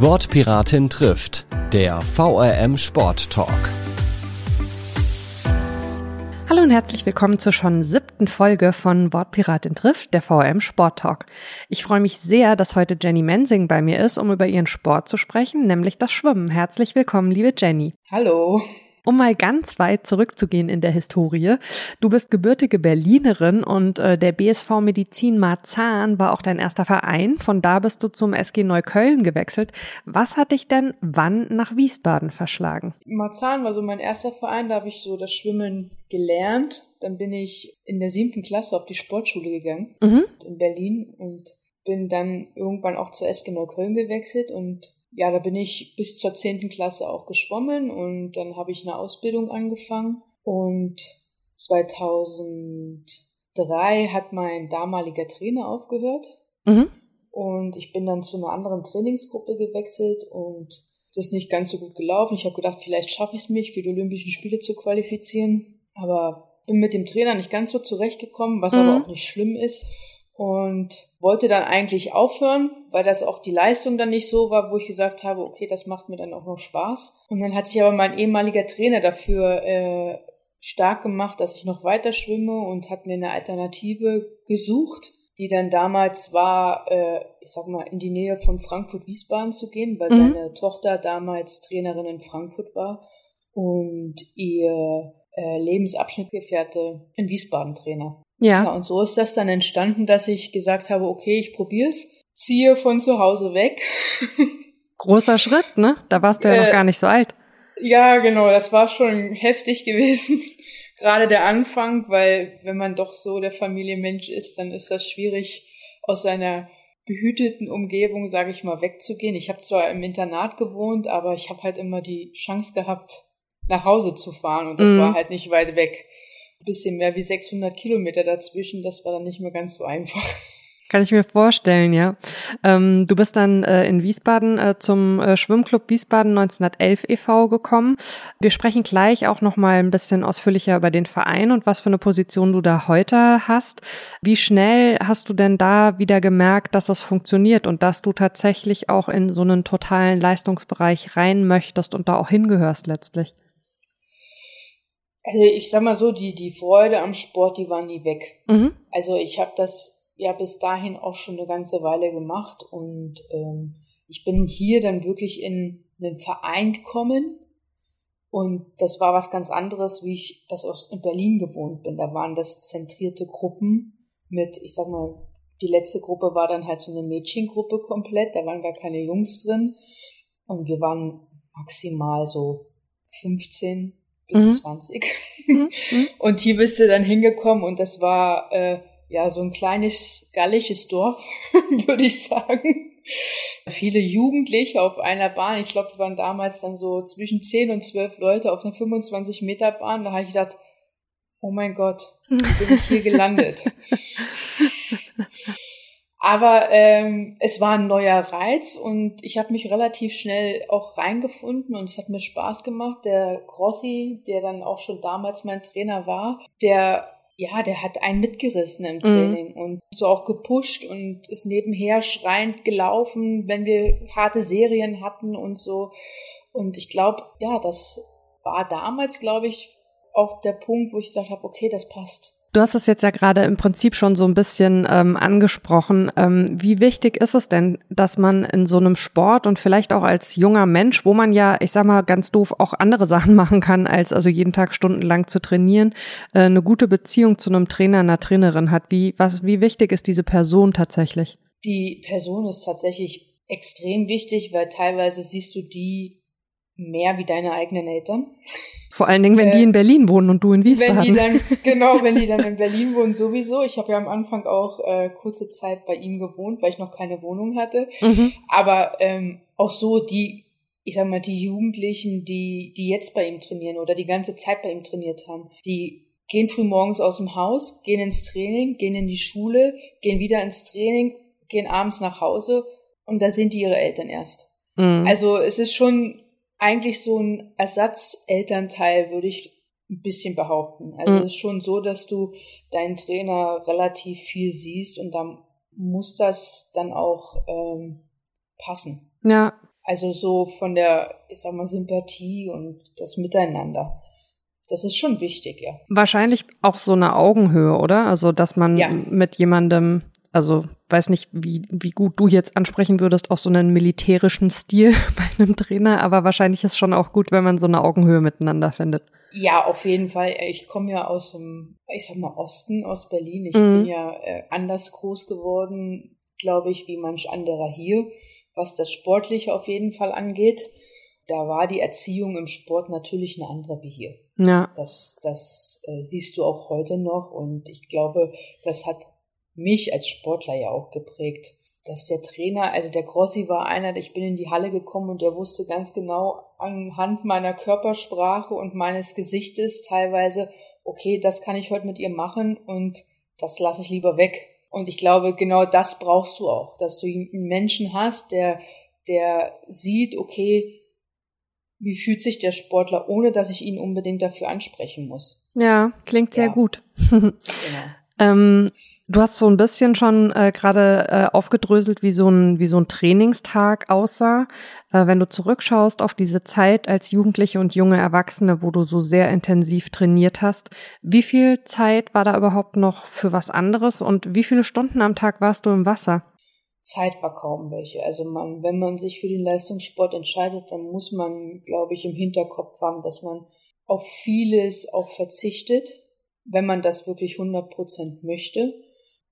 Wortpiratin trifft, der VRM Sport Talk. Hallo und herzlich willkommen zur schon siebten Folge von Wortpiratin trifft, der VRM Sport Talk. Ich freue mich sehr, dass heute Jenny Mensing bei mir ist, um über ihren Sport zu sprechen, nämlich das Schwimmen. Herzlich willkommen, liebe Jenny. Hallo. Um mal ganz weit zurückzugehen in der Historie. Du bist gebürtige Berlinerin und äh, der BSV Medizin Marzahn war auch dein erster Verein. Von da bist du zum SG Neukölln gewechselt. Was hat dich denn wann nach Wiesbaden verschlagen? Marzahn war so mein erster Verein, da habe ich so das Schwimmen gelernt. Dann bin ich in der siebten Klasse auf die Sportschule gegangen mhm. in Berlin und bin dann irgendwann auch zur SG Neukölln gewechselt und ja, da bin ich bis zur zehnten Klasse auch geschwommen und dann habe ich eine Ausbildung angefangen und 2003 hat mein damaliger Trainer aufgehört mhm. und ich bin dann zu einer anderen Trainingsgruppe gewechselt und das ist nicht ganz so gut gelaufen. Ich habe gedacht, vielleicht schaffe ich es mich, für die Olympischen Spiele zu qualifizieren, aber bin mit dem Trainer nicht ganz so zurechtgekommen, was mhm. aber auch nicht schlimm ist und wollte dann eigentlich aufhören, weil das auch die Leistung dann nicht so war, wo ich gesagt habe, okay, das macht mir dann auch noch Spaß. Und dann hat sich aber mein ehemaliger Trainer dafür äh, stark gemacht, dass ich noch weiter schwimme und hat mir eine Alternative gesucht, die dann damals war, äh, ich sag mal, in die Nähe von Frankfurt-Wiesbaden zu gehen, weil mhm. seine Tochter damals Trainerin in Frankfurt war und ihr äh, Lebensabschnittgefährte in Wiesbaden Trainer. Ja. ja. Und so ist das dann entstanden, dass ich gesagt habe, okay, ich probier's, ziehe von zu Hause weg. Großer Schritt, ne? Da warst du ja äh, noch gar nicht so alt. Ja, genau, das war schon heftig gewesen. Gerade der Anfang, weil wenn man doch so der Familienmensch ist, dann ist das schwierig, aus seiner behüteten Umgebung, sage ich mal, wegzugehen. Ich habe zwar im Internat gewohnt, aber ich habe halt immer die Chance gehabt, nach Hause zu fahren und das mhm. war halt nicht weit weg bisschen mehr wie 600 Kilometer dazwischen. Das war dann nicht mehr ganz so einfach. Kann ich mir vorstellen, ja. Ähm, du bist dann äh, in Wiesbaden äh, zum äh, Schwimmclub Wiesbaden 1911 e.V. gekommen. Wir sprechen gleich auch noch mal ein bisschen ausführlicher über den Verein und was für eine Position du da heute hast. Wie schnell hast du denn da wieder gemerkt, dass das funktioniert und dass du tatsächlich auch in so einen totalen Leistungsbereich rein möchtest und da auch hingehörst letztlich? Also ich sag mal so, die, die Freude am Sport, die war nie weg. Mhm. Also ich habe das ja bis dahin auch schon eine ganze Weile gemacht und ähm, ich bin hier dann wirklich in einen Verein gekommen und das war was ganz anderes, wie ich das aus in Berlin gewohnt bin. Da waren das zentrierte Gruppen mit, ich sag mal, die letzte Gruppe war dann halt so eine Mädchengruppe komplett, da waren gar keine Jungs drin und wir waren maximal so 15 bis mhm. 20. Mhm. mhm. Und hier bist du dann hingekommen und das war äh, ja so ein kleines gallisches Dorf, würde ich sagen. Viele Jugendliche auf einer Bahn. Ich glaube, wir waren damals dann so zwischen 10 und 12 Leute auf einer 25 Meter Bahn. Da habe ich gedacht, oh mein Gott, wie bin ich hier gelandet? Aber ähm, es war ein neuer Reiz und ich habe mich relativ schnell auch reingefunden und es hat mir Spaß gemacht. Der Grossi, der dann auch schon damals mein Trainer war, der ja, der hat einen mitgerissen im mhm. Training mhm. und so auch gepusht und ist nebenher schreiend gelaufen, wenn wir harte Serien hatten und so. Und ich glaube, ja, das war damals, glaube ich, auch der Punkt, wo ich gesagt habe, okay, das passt. Du hast es jetzt ja gerade im Prinzip schon so ein bisschen ähm, angesprochen. Ähm, wie wichtig ist es denn, dass man in so einem Sport und vielleicht auch als junger Mensch, wo man ja, ich sag mal ganz doof, auch andere Sachen machen kann, als also jeden Tag stundenlang zu trainieren, äh, eine gute Beziehung zu einem Trainer, einer Trainerin hat? Wie, was, wie wichtig ist diese Person tatsächlich? Die Person ist tatsächlich extrem wichtig, weil teilweise siehst du die mehr wie deine eigenen Eltern. Vor allen Dingen, wenn äh, die in Berlin wohnen und du in Wiesbaden. Wenn die dann, genau, wenn die dann in Berlin wohnen, sowieso. Ich habe ja am Anfang auch äh, kurze Zeit bei ihm gewohnt, weil ich noch keine Wohnung hatte. Mhm. Aber ähm, auch so die, ich sag mal, die Jugendlichen, die, die jetzt bei ihm trainieren oder die ganze Zeit bei ihm trainiert haben, die gehen früh morgens aus dem Haus, gehen ins Training, gehen in die Schule, gehen wieder ins Training, gehen abends nach Hause und da sind die ihre Eltern erst. Mhm. Also es ist schon eigentlich so ein Ersatzelternteil, würde ich ein bisschen behaupten. Also mhm. es ist schon so, dass du deinen Trainer relativ viel siehst und dann muss das dann auch ähm, passen. Ja. Also so von der, ich sag mal, Sympathie und das Miteinander. Das ist schon wichtig, ja. Wahrscheinlich auch so eine Augenhöhe, oder? Also, dass man ja. mit jemandem, also weiß nicht, wie, wie gut du jetzt ansprechen würdest, auch so einen militärischen Stil bei einem Trainer, aber wahrscheinlich ist schon auch gut, wenn man so eine Augenhöhe miteinander findet. Ja, auf jeden Fall. Ich komme ja aus dem, ich sag mal, Osten, aus Berlin. Ich mhm. bin ja äh, anders groß geworden, glaube ich, wie manch anderer hier, was das Sportliche auf jeden Fall angeht. Da war die Erziehung im Sport natürlich eine andere wie hier. Ja. Das, das äh, siehst du auch heute noch und ich glaube, das hat mich als Sportler ja auch geprägt dass der Trainer, also der Grossi war einer, ich bin in die Halle gekommen und der wusste ganz genau anhand meiner Körpersprache und meines Gesichtes teilweise, okay, das kann ich heute mit ihr machen und das lasse ich lieber weg. Und ich glaube, genau das brauchst du auch, dass du einen Menschen hast, der, der sieht, okay, wie fühlt sich der Sportler, ohne dass ich ihn unbedingt dafür ansprechen muss. Ja, klingt sehr ja. gut. genau. Ähm, du hast so ein bisschen schon äh, gerade äh, aufgedröselt, wie so ein wie so ein Trainingstag aussah. Äh, wenn du zurückschaust auf diese Zeit als Jugendliche und junge Erwachsene, wo du so sehr intensiv trainiert hast, wie viel Zeit war da überhaupt noch für was anderes und wie viele Stunden am Tag warst du im Wasser? Zeit war kaum welche. Also man, wenn man sich für den Leistungssport entscheidet, dann muss man, glaube ich, im Hinterkopf haben, dass man auf vieles auch verzichtet wenn man das wirklich 100 Prozent möchte.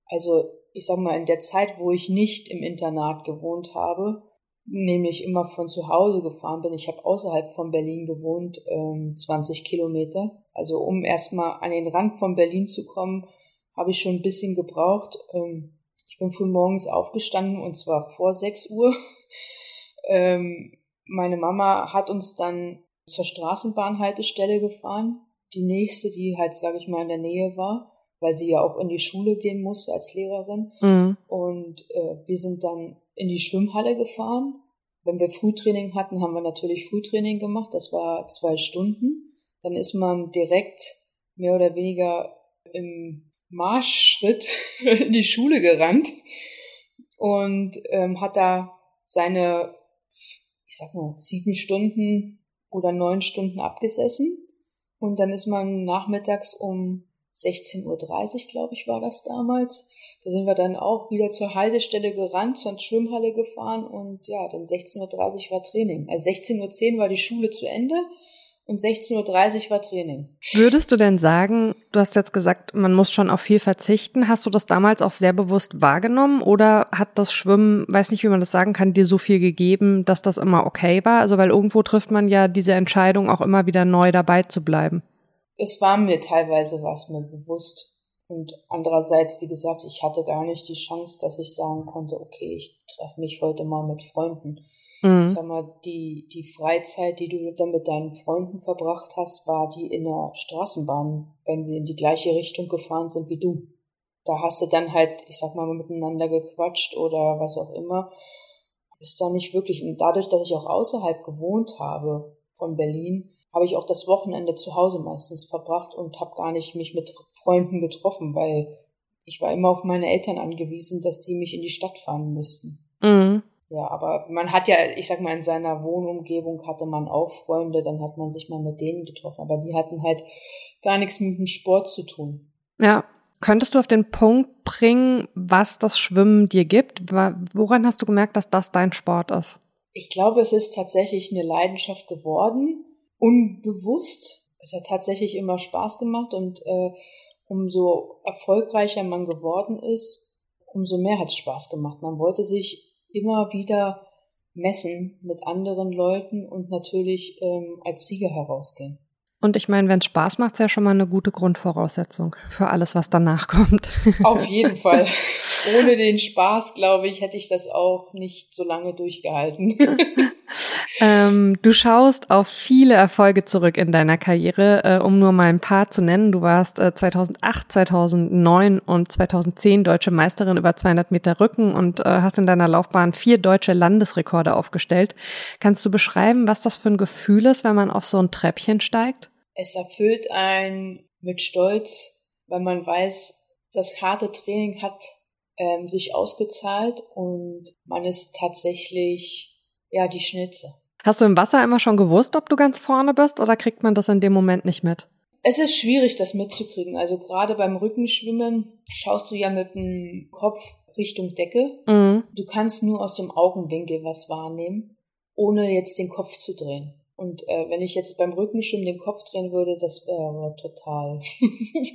Also ich sag mal, in der Zeit, wo ich nicht im Internat gewohnt habe, nämlich immer von zu Hause gefahren bin, ich habe außerhalb von Berlin gewohnt, ähm, 20 Kilometer. Also um erstmal an den Rand von Berlin zu kommen, habe ich schon ein bisschen gebraucht. Ähm, ich bin früh morgens aufgestanden und zwar vor 6 Uhr. ähm, meine Mama hat uns dann zur Straßenbahnhaltestelle gefahren die nächste, die halt, sage ich mal, in der Nähe war, weil sie ja auch in die Schule gehen musste als Lehrerin. Mhm. Und äh, wir sind dann in die Schwimmhalle gefahren. Wenn wir Frühtraining hatten, haben wir natürlich Frühtraining gemacht. Das war zwei Stunden. Dann ist man direkt mehr oder weniger im Marschschritt in die Schule gerannt und ähm, hat da seine, ich sag mal, sieben Stunden oder neun Stunden abgesessen und dann ist man nachmittags um 16.30 Uhr, glaube ich, war das damals. Da sind wir dann auch wieder zur Haltestelle gerannt, zur Schwimmhalle gefahren und ja, dann 16.30 Uhr war Training. Also 16.10 Uhr war die Schule zu Ende und 16.30 Uhr war Training. Würdest du denn sagen, du hast jetzt gesagt, man muss schon auf viel verzichten. Hast du das damals auch sehr bewusst wahrgenommen oder hat das Schwimmen, weiß nicht, wie man das sagen kann, dir so viel gegeben, dass das immer okay war? Also weil irgendwo trifft man ja diese Entscheidung auch immer wieder neu dabei zu bleiben. Es war mir teilweise was mir bewusst. Und andererseits, wie gesagt, ich hatte gar nicht die Chance, dass ich sagen konnte, okay, ich treffe mich heute mal mit Freunden. Mhm. Sag mal, die, die Freizeit, die du dann mit deinen Freunden verbracht hast, war die in der Straßenbahn, wenn sie in die gleiche Richtung gefahren sind wie du. Da hast du dann halt, ich sag mal, miteinander gequatscht oder was auch immer. Ist da nicht wirklich. Und dadurch, dass ich auch außerhalb gewohnt habe von Berlin, habe ich auch das Wochenende zu Hause meistens verbracht und habe gar nicht mich mit Freunden getroffen, weil ich war immer auf meine Eltern angewiesen, dass die mich in die Stadt fahren müssten. Mhm. Ja, aber man hat ja, ich sag mal, in seiner Wohnumgebung hatte man auch Freunde, dann hat man sich mal mit denen getroffen, aber die hatten halt gar nichts mit dem Sport zu tun. Ja. Könntest du auf den Punkt bringen, was das Schwimmen dir gibt? Woran hast du gemerkt, dass das dein Sport ist? Ich glaube, es ist tatsächlich eine Leidenschaft geworden, unbewusst. Es hat tatsächlich immer Spaß gemacht und äh, umso erfolgreicher man geworden ist, umso mehr hat es Spaß gemacht. Man wollte sich immer wieder messen mit anderen Leuten und natürlich ähm, als Sieger herausgehen. Und ich meine, wenn es Spaß macht, ist ja schon mal eine gute Grundvoraussetzung für alles, was danach kommt. Auf jeden Fall. Ohne den Spaß, glaube ich, hätte ich das auch nicht so lange durchgehalten. ähm, du schaust auf viele Erfolge zurück in deiner Karriere, äh, um nur mal ein paar zu nennen. Du warst äh, 2008, 2009 und 2010 deutsche Meisterin über 200 Meter Rücken und äh, hast in deiner Laufbahn vier deutsche Landesrekorde aufgestellt. Kannst du beschreiben, was das für ein Gefühl ist, wenn man auf so ein Treppchen steigt? Es erfüllt einen mit Stolz, weil man weiß, das harte Training hat ähm, sich ausgezahlt und man ist tatsächlich ja, die schnellste. Hast du im Wasser immer schon gewusst, ob du ganz vorne bist oder kriegt man das in dem Moment nicht mit? Es ist schwierig, das mitzukriegen. Also gerade beim Rückenschwimmen schaust du ja mit dem Kopf Richtung Decke. Mhm. Du kannst nur aus dem Augenwinkel was wahrnehmen, ohne jetzt den Kopf zu drehen. Und äh, wenn ich jetzt beim Rückenschwimmen den Kopf drehen würde, das wäre total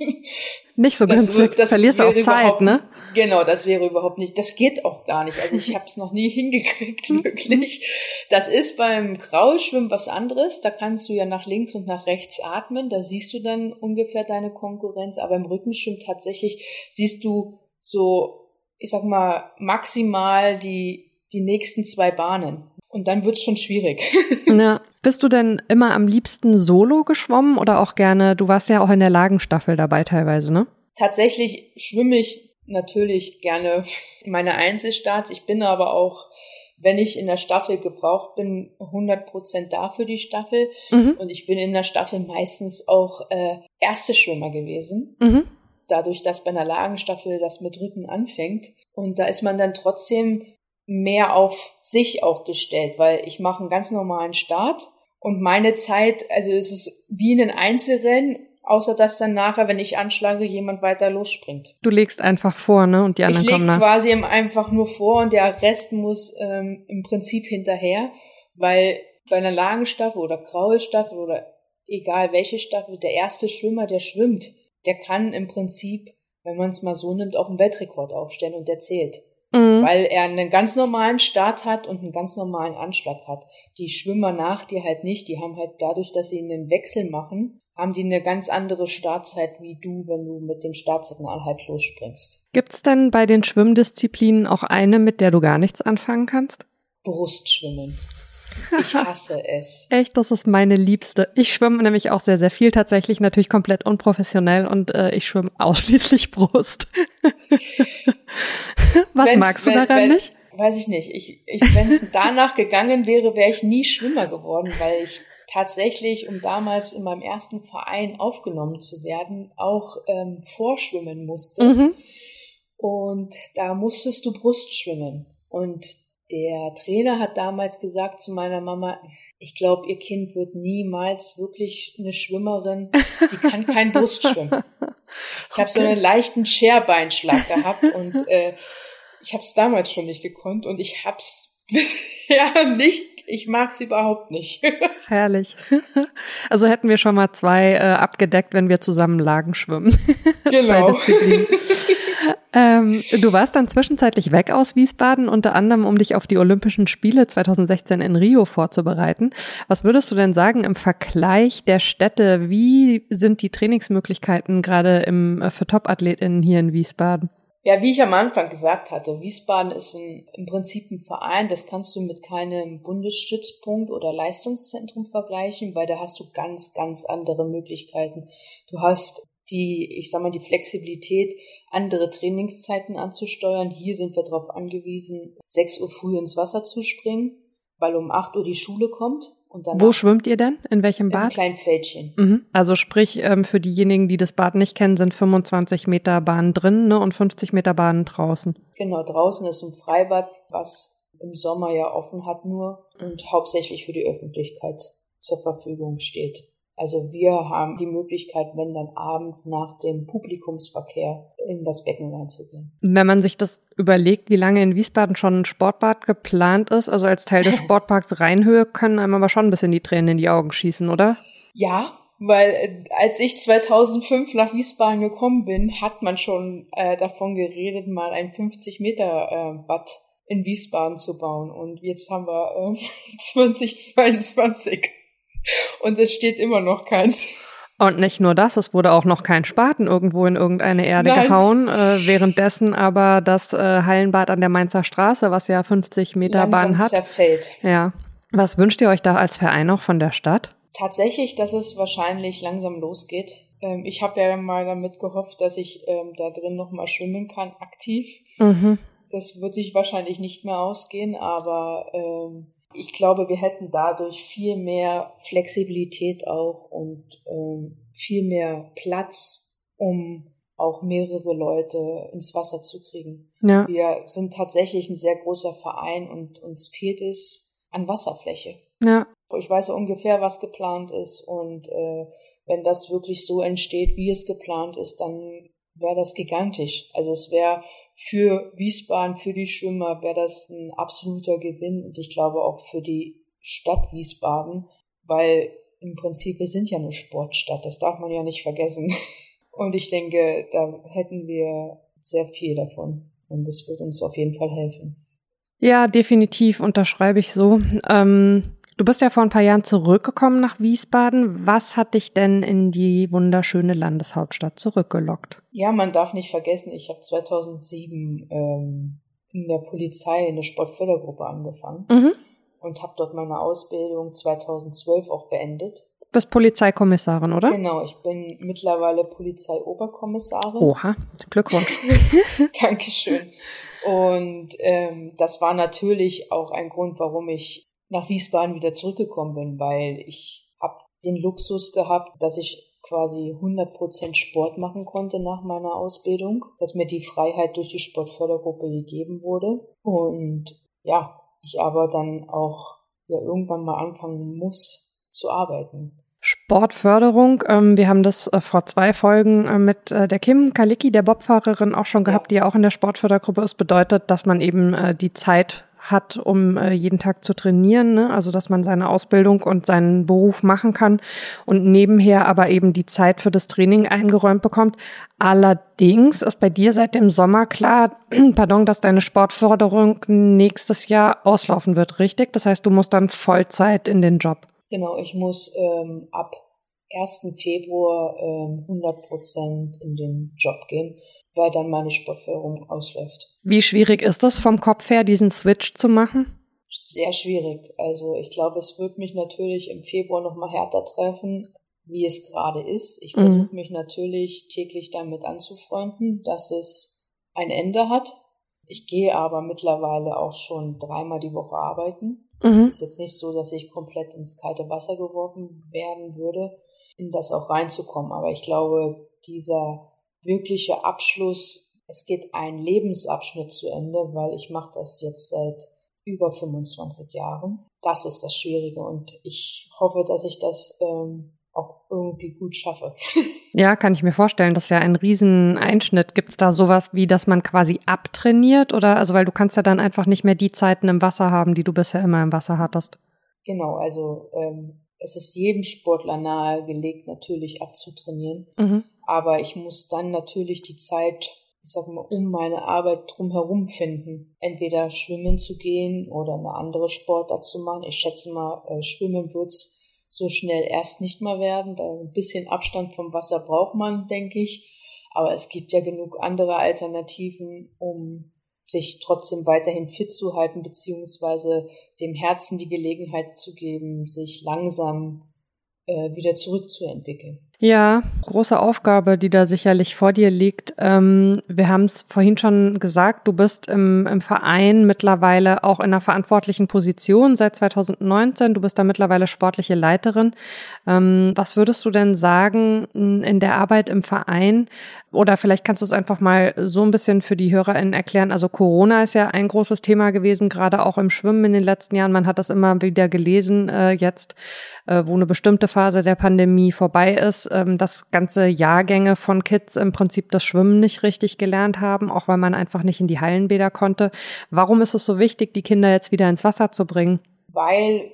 nicht so günstig. Das Verlierst du auch Zeit, ne? Genau, das wäre überhaupt nicht. Das geht auch gar nicht. Also ich habe es noch nie hingekriegt, wirklich. Das ist beim Kraulschwimmen was anderes. Da kannst du ja nach links und nach rechts atmen. Da siehst du dann ungefähr deine Konkurrenz. Aber im Rückenschwimmen tatsächlich siehst du so, ich sag mal, maximal die die nächsten zwei Bahnen. Und dann wird's schon schwierig. Ja. Bist du denn immer am liebsten solo geschwommen oder auch gerne, du warst ja auch in der Lagenstaffel dabei teilweise, ne? Tatsächlich schwimme ich natürlich gerne meine Einzelstarts. Ich bin aber auch, wenn ich in der Staffel gebraucht bin, 100% da für die Staffel. Mhm. Und ich bin in der Staffel meistens auch äh, erste Schwimmer gewesen. Mhm. Dadurch, dass bei einer Lagenstaffel das mit Rücken anfängt. Und da ist man dann trotzdem mehr auf sich auch gestellt, weil ich mache einen ganz normalen Start und meine Zeit, also es ist wie in ein Einzelrennen, außer dass dann nachher, wenn ich anschlage, jemand weiter losspringt. Du legst einfach vor, ne? Und die anderen ich kommen nach. Ich quasi einfach nur vor und der Rest muss ähm, im Prinzip hinterher, weil bei einer langen Staffel oder graue Staffel oder egal welche Staffel, der erste Schwimmer, der schwimmt, der kann im Prinzip, wenn man es mal so nimmt, auch einen Weltrekord aufstellen und der zählt mhm. weil er einen ganz normalen Start hat und einen ganz normalen Anschlag hat. Die Schwimmer nach dir halt nicht, die haben halt dadurch, dass sie einen Wechsel machen, haben die eine ganz andere Startzeit wie du, wenn du mit dem Startsignal halt losspringst. Gibt's denn bei den Schwimmdisziplinen auch eine, mit der du gar nichts anfangen kannst? Brustschwimmen. Ich hasse es. Echt, das ist meine Liebste. Ich schwimme nämlich auch sehr, sehr viel tatsächlich, natürlich komplett unprofessionell und äh, ich schwimme ausschließlich Brust. Was wenn's, magst du daran wenn, nicht? Weiß ich nicht. Ich, ich, wenn es danach gegangen wäre, wäre ich nie Schwimmer geworden, weil ich tatsächlich, um damals in meinem ersten Verein aufgenommen zu werden, auch ähm, vorschwimmen musste. Mhm. Und da musstest du Brust schwimmen. Und der Trainer hat damals gesagt zu meiner Mama, ich glaube, ihr Kind wird niemals wirklich eine Schwimmerin, die kann kein Brustschwimmen. Ich habe so einen leichten Scherbeinschlag gehabt und äh, ich habe es damals schon nicht gekonnt und ich habe es bisher nicht. Ich mag sie überhaupt nicht. Herrlich. Also hätten wir schon mal zwei äh, abgedeckt, wenn wir zusammen Lagen schwimmen. Genau. Ähm, du warst dann zwischenzeitlich weg aus Wiesbaden, unter anderem, um dich auf die Olympischen Spiele 2016 in Rio vorzubereiten. Was würdest du denn sagen im Vergleich der Städte? Wie sind die Trainingsmöglichkeiten gerade im, äh, für Top-AthletInnen hier in Wiesbaden? Ja, wie ich am Anfang gesagt hatte, Wiesbaden ist ein, im Prinzip ein Verein, das kannst du mit keinem Bundesstützpunkt oder Leistungszentrum vergleichen, weil da hast du ganz, ganz andere Möglichkeiten. Du hast die, ich sag mal, die Flexibilität, andere Trainingszeiten anzusteuern. Hier sind wir darauf angewiesen, 6 Uhr früh ins Wasser zu springen, weil um 8 Uhr die Schule kommt. Und Wo schwimmt ihr denn? In welchem Bad? Einem kleinen Fältchen. Mhm. Also sprich, ähm, für diejenigen, die das Bad nicht kennen, sind 25 Meter Bahn drin ne, und 50 Meter Bahn draußen. Genau, draußen ist ein Freibad, was im Sommer ja offen hat nur und hauptsächlich für die Öffentlichkeit zur Verfügung steht. Also wir haben die Möglichkeit, wenn dann abends nach dem Publikumsverkehr in das Becken reinzugehen. Wenn man sich das überlegt, wie lange in Wiesbaden schon ein Sportbad geplant ist, also als Teil des Sportparks Rheinhöhe, können einem aber schon ein bisschen die Tränen in die Augen schießen, oder? Ja, weil äh, als ich 2005 nach Wiesbaden gekommen bin, hat man schon äh, davon geredet, mal ein 50 Meter äh, Bad in Wiesbaden zu bauen. Und jetzt haben wir äh, 2022. Und es steht immer noch keins. Und nicht nur das, es wurde auch noch kein Spaten irgendwo in irgendeine Erde Nein. gehauen. Äh, währenddessen aber das äh, Hallenbad an der Mainzer Straße, was ja 50 Meter Bahn hat. Zerfällt. Ja. Was wünscht ihr euch da als Verein auch von der Stadt? Tatsächlich, dass es wahrscheinlich langsam losgeht. Ähm, ich habe ja mal damit gehofft, dass ich ähm, da drin noch mal schwimmen kann, aktiv. Mhm. Das wird sich wahrscheinlich nicht mehr ausgehen, aber ähm, ich glaube, wir hätten dadurch viel mehr Flexibilität auch und ähm, viel mehr Platz, um auch mehrere Leute ins Wasser zu kriegen. Ja. Wir sind tatsächlich ein sehr großer Verein und uns fehlt es an Wasserfläche. Ja. Ich weiß ungefähr, was geplant ist und äh, wenn das wirklich so entsteht, wie es geplant ist, dann wäre das gigantisch. Also es wäre für Wiesbaden, für die Schwimmer, wäre das ein absoluter Gewinn und ich glaube auch für die Stadt Wiesbaden, weil im Prinzip wir sind ja eine Sportstadt, das darf man ja nicht vergessen. Und ich denke, da hätten wir sehr viel davon und das wird uns auf jeden Fall helfen. Ja, definitiv unterschreibe ich so. Ähm, du bist ja vor ein paar Jahren zurückgekommen nach Wiesbaden. Was hat dich denn in die wunderschöne Landeshauptstadt zurückgelockt? Ja, man darf nicht vergessen, ich habe 2007 ähm, in der Polizei in der Sportfördergruppe angefangen mhm. und habe dort meine Ausbildung 2012 auch beendet. Du bist Polizeikommissarin, oder? Genau, ich bin mittlerweile Polizeioberkommissarin. Oha, Glückwunsch. Dankeschön. Und ähm, das war natürlich auch ein Grund, warum ich nach Wiesbaden wieder zurückgekommen bin, weil ich habe den Luxus gehabt, dass ich quasi 100% Sport machen konnte nach meiner Ausbildung, dass mir die Freiheit durch die Sportfördergruppe gegeben wurde. Und ja, ich aber dann auch ja irgendwann mal anfangen muss zu arbeiten. Sportförderung. Ähm, wir haben das äh, vor zwei Folgen äh, mit äh, der Kim Kalicki, der Bobfahrerin, auch schon gehabt, ja. die ja auch in der Sportfördergruppe ist. Bedeutet, dass man eben die Zeit hat, um jeden Tag zu trainieren, ne? also dass man seine Ausbildung und seinen Beruf machen kann und nebenher aber eben die Zeit für das Training eingeräumt bekommt. Allerdings ist bei dir seit dem Sommer klar, pardon, dass deine Sportförderung nächstes Jahr auslaufen wird, richtig? Das heißt, du musst dann Vollzeit in den Job. Genau, ich muss ähm, ab 1. Februar ähm, 100 Prozent in den Job gehen, weil dann meine Sportförderung ausläuft. Wie schwierig ist es vom Kopf her, diesen Switch zu machen? Sehr schwierig. Also ich glaube, es wird mich natürlich im Februar noch mal härter treffen, wie es gerade ist. Ich versuche mhm. mich natürlich täglich damit anzufreunden, dass es ein Ende hat. Ich gehe aber mittlerweile auch schon dreimal die Woche arbeiten. Mhm. Ist jetzt nicht so, dass ich komplett ins kalte Wasser geworfen werden würde, in das auch reinzukommen. Aber ich glaube, dieser wirkliche Abschluss, es geht ein Lebensabschnitt zu Ende, weil ich mache das jetzt seit über 25 Jahren. Das ist das Schwierige und ich hoffe, dass ich das ähm, auch irgendwie gut schaffe. Ja, kann ich mir vorstellen. Das ist ja ein Rieseneinschnitt. Gibt es da sowas wie, dass man quasi abtrainiert oder also weil du kannst ja dann einfach nicht mehr die Zeiten im Wasser haben, die du bisher immer im Wasser hattest. Genau, also ähm, es ist jedem Sportler nahegelegt, natürlich abzutrainieren. Mhm. Aber ich muss dann natürlich die Zeit, ich sag mal, um meine Arbeit drumherum finden. Entweder schwimmen zu gehen oder eine andere Sportart zu machen. Ich schätze mal, äh, schwimmen wird's so schnell erst nicht mehr werden. Da ein bisschen Abstand vom Wasser braucht man, denke ich. Aber es gibt ja genug andere Alternativen, um sich trotzdem weiterhin fit zu halten, beziehungsweise dem Herzen die Gelegenheit zu geben, sich langsam äh, wieder zurückzuentwickeln. Ja, große Aufgabe, die da sicherlich vor dir liegt. Ähm, wir haben es vorhin schon gesagt, du bist im, im Verein mittlerweile auch in einer verantwortlichen Position seit 2019. Du bist da mittlerweile sportliche Leiterin. Ähm, was würdest du denn sagen in der Arbeit im Verein? Oder vielleicht kannst du es einfach mal so ein bisschen für die HörerInnen erklären. Also Corona ist ja ein großes Thema gewesen, gerade auch im Schwimmen in den letzten Jahren. Man hat das immer wieder gelesen äh, jetzt, äh, wo eine bestimmte Phase der Pandemie vorbei ist ähm, dass ganze Jahrgänge von Kids im Prinzip das Schwimmen nicht richtig gelernt haben, auch weil man einfach nicht in die Hallenbäder konnte. Warum ist es so wichtig, die Kinder jetzt wieder ins Wasser zu bringen? Weil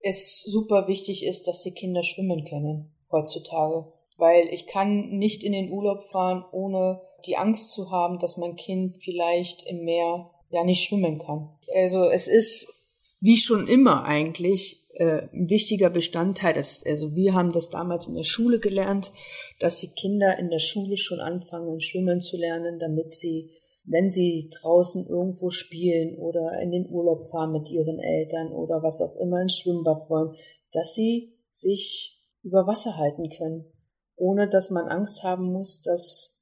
es super wichtig ist, dass die Kinder schwimmen können heutzutage. Weil ich kann nicht in den Urlaub fahren, ohne die Angst zu haben, dass mein Kind vielleicht im Meer ja nicht schwimmen kann. Also es ist wie schon immer eigentlich äh, ein wichtiger Bestandteil. Das, also wir haben das damals in der Schule gelernt, dass die Kinder in der Schule schon anfangen, schwimmen zu lernen, damit sie, wenn sie draußen irgendwo spielen oder in den Urlaub fahren mit ihren Eltern oder was auch immer ins Schwimmbad wollen, dass sie sich über Wasser halten können, ohne dass man Angst haben muss, dass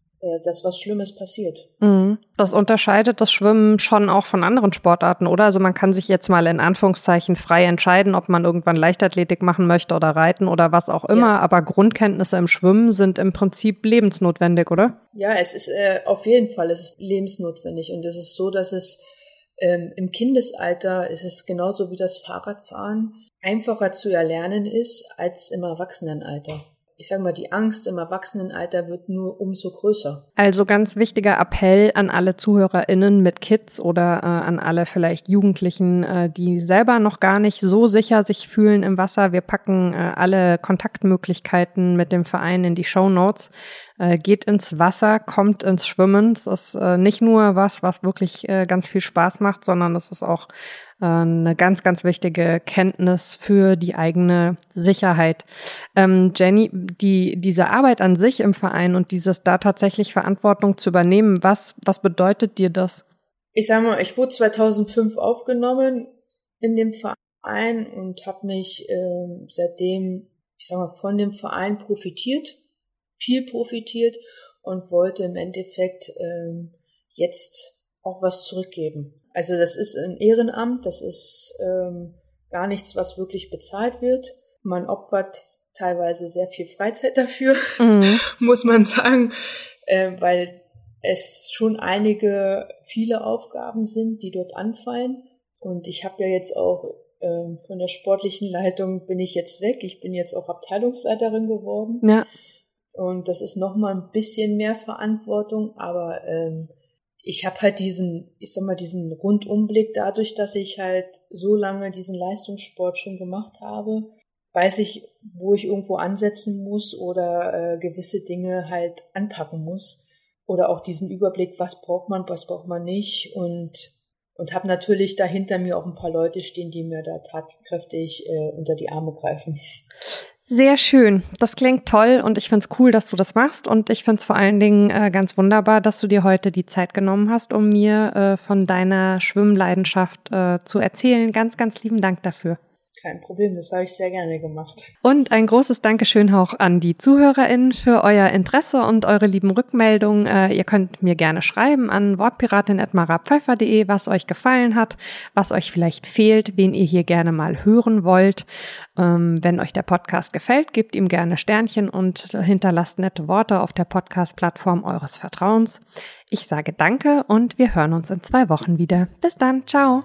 dass was Schlimmes passiert. Mhm. Das unterscheidet das Schwimmen schon auch von anderen Sportarten, oder? Also man kann sich jetzt mal in Anführungszeichen frei entscheiden, ob man irgendwann Leichtathletik machen möchte oder Reiten oder was auch immer, ja. aber Grundkenntnisse im Schwimmen sind im Prinzip lebensnotwendig, oder? Ja, es ist äh, auf jeden Fall, es ist lebensnotwendig und es ist so, dass es ähm, im Kindesalter ist es genauso wie das Fahrradfahren einfacher zu erlernen ist als im Erwachsenenalter ich sage mal, die Angst im Erwachsenenalter wird nur umso größer. Also ganz wichtiger Appell an alle ZuhörerInnen mit Kids oder äh, an alle vielleicht Jugendlichen, äh, die selber noch gar nicht so sicher sich fühlen im Wasser. Wir packen äh, alle Kontaktmöglichkeiten mit dem Verein in die Show Notes. Äh, geht ins Wasser, kommt ins Schwimmen. Das ist äh, nicht nur was, was wirklich äh, ganz viel Spaß macht, sondern das ist auch eine ganz, ganz wichtige Kenntnis für die eigene Sicherheit. Ähm, Jenny, die, diese Arbeit an sich im Verein und dieses da tatsächlich Verantwortung zu übernehmen, was, was bedeutet dir das? Ich sage mal, ich wurde 2005 aufgenommen in dem Verein und habe mich äh, seitdem, ich sage mal, von dem Verein profitiert, viel profitiert und wollte im Endeffekt äh, jetzt auch was zurückgeben. Also das ist ein Ehrenamt, das ist ähm, gar nichts, was wirklich bezahlt wird. Man opfert teilweise sehr viel Freizeit dafür, mhm. muss man sagen, äh, weil es schon einige, viele Aufgaben sind, die dort anfallen. Und ich habe ja jetzt auch ähm, von der sportlichen Leitung bin ich jetzt weg. Ich bin jetzt auch Abteilungsleiterin geworden. Ja. Und das ist noch mal ein bisschen mehr Verantwortung, aber ähm, ich habe halt diesen, ich sag mal, diesen Rundumblick dadurch, dass ich halt so lange diesen Leistungssport schon gemacht habe, weiß ich, wo ich irgendwo ansetzen muss oder äh, gewisse Dinge halt anpacken muss. Oder auch diesen Überblick, was braucht man, was braucht man nicht. Und, und habe natürlich dahinter mir auch ein paar Leute stehen, die mir da tatkräftig äh, unter die Arme greifen. Sehr schön. Das klingt toll und ich finde es cool, dass du das machst. Und ich finde es vor allen Dingen äh, ganz wunderbar, dass du dir heute die Zeit genommen hast, um mir äh, von deiner Schwimmleidenschaft äh, zu erzählen. Ganz, ganz lieben Dank dafür. Kein Problem, das habe ich sehr gerne gemacht. Und ein großes Dankeschön auch an die ZuhörerInnen für euer Interesse und eure lieben Rückmeldungen. Äh, ihr könnt mir gerne schreiben an wortpiratin.marapfeifer.de, was euch gefallen hat, was euch vielleicht fehlt, wen ihr hier gerne mal hören wollt. Ähm, wenn euch der Podcast gefällt, gebt ihm gerne Sternchen und hinterlasst nette Worte auf der Podcast-Plattform eures Vertrauens. Ich sage Danke und wir hören uns in zwei Wochen wieder. Bis dann, ciao.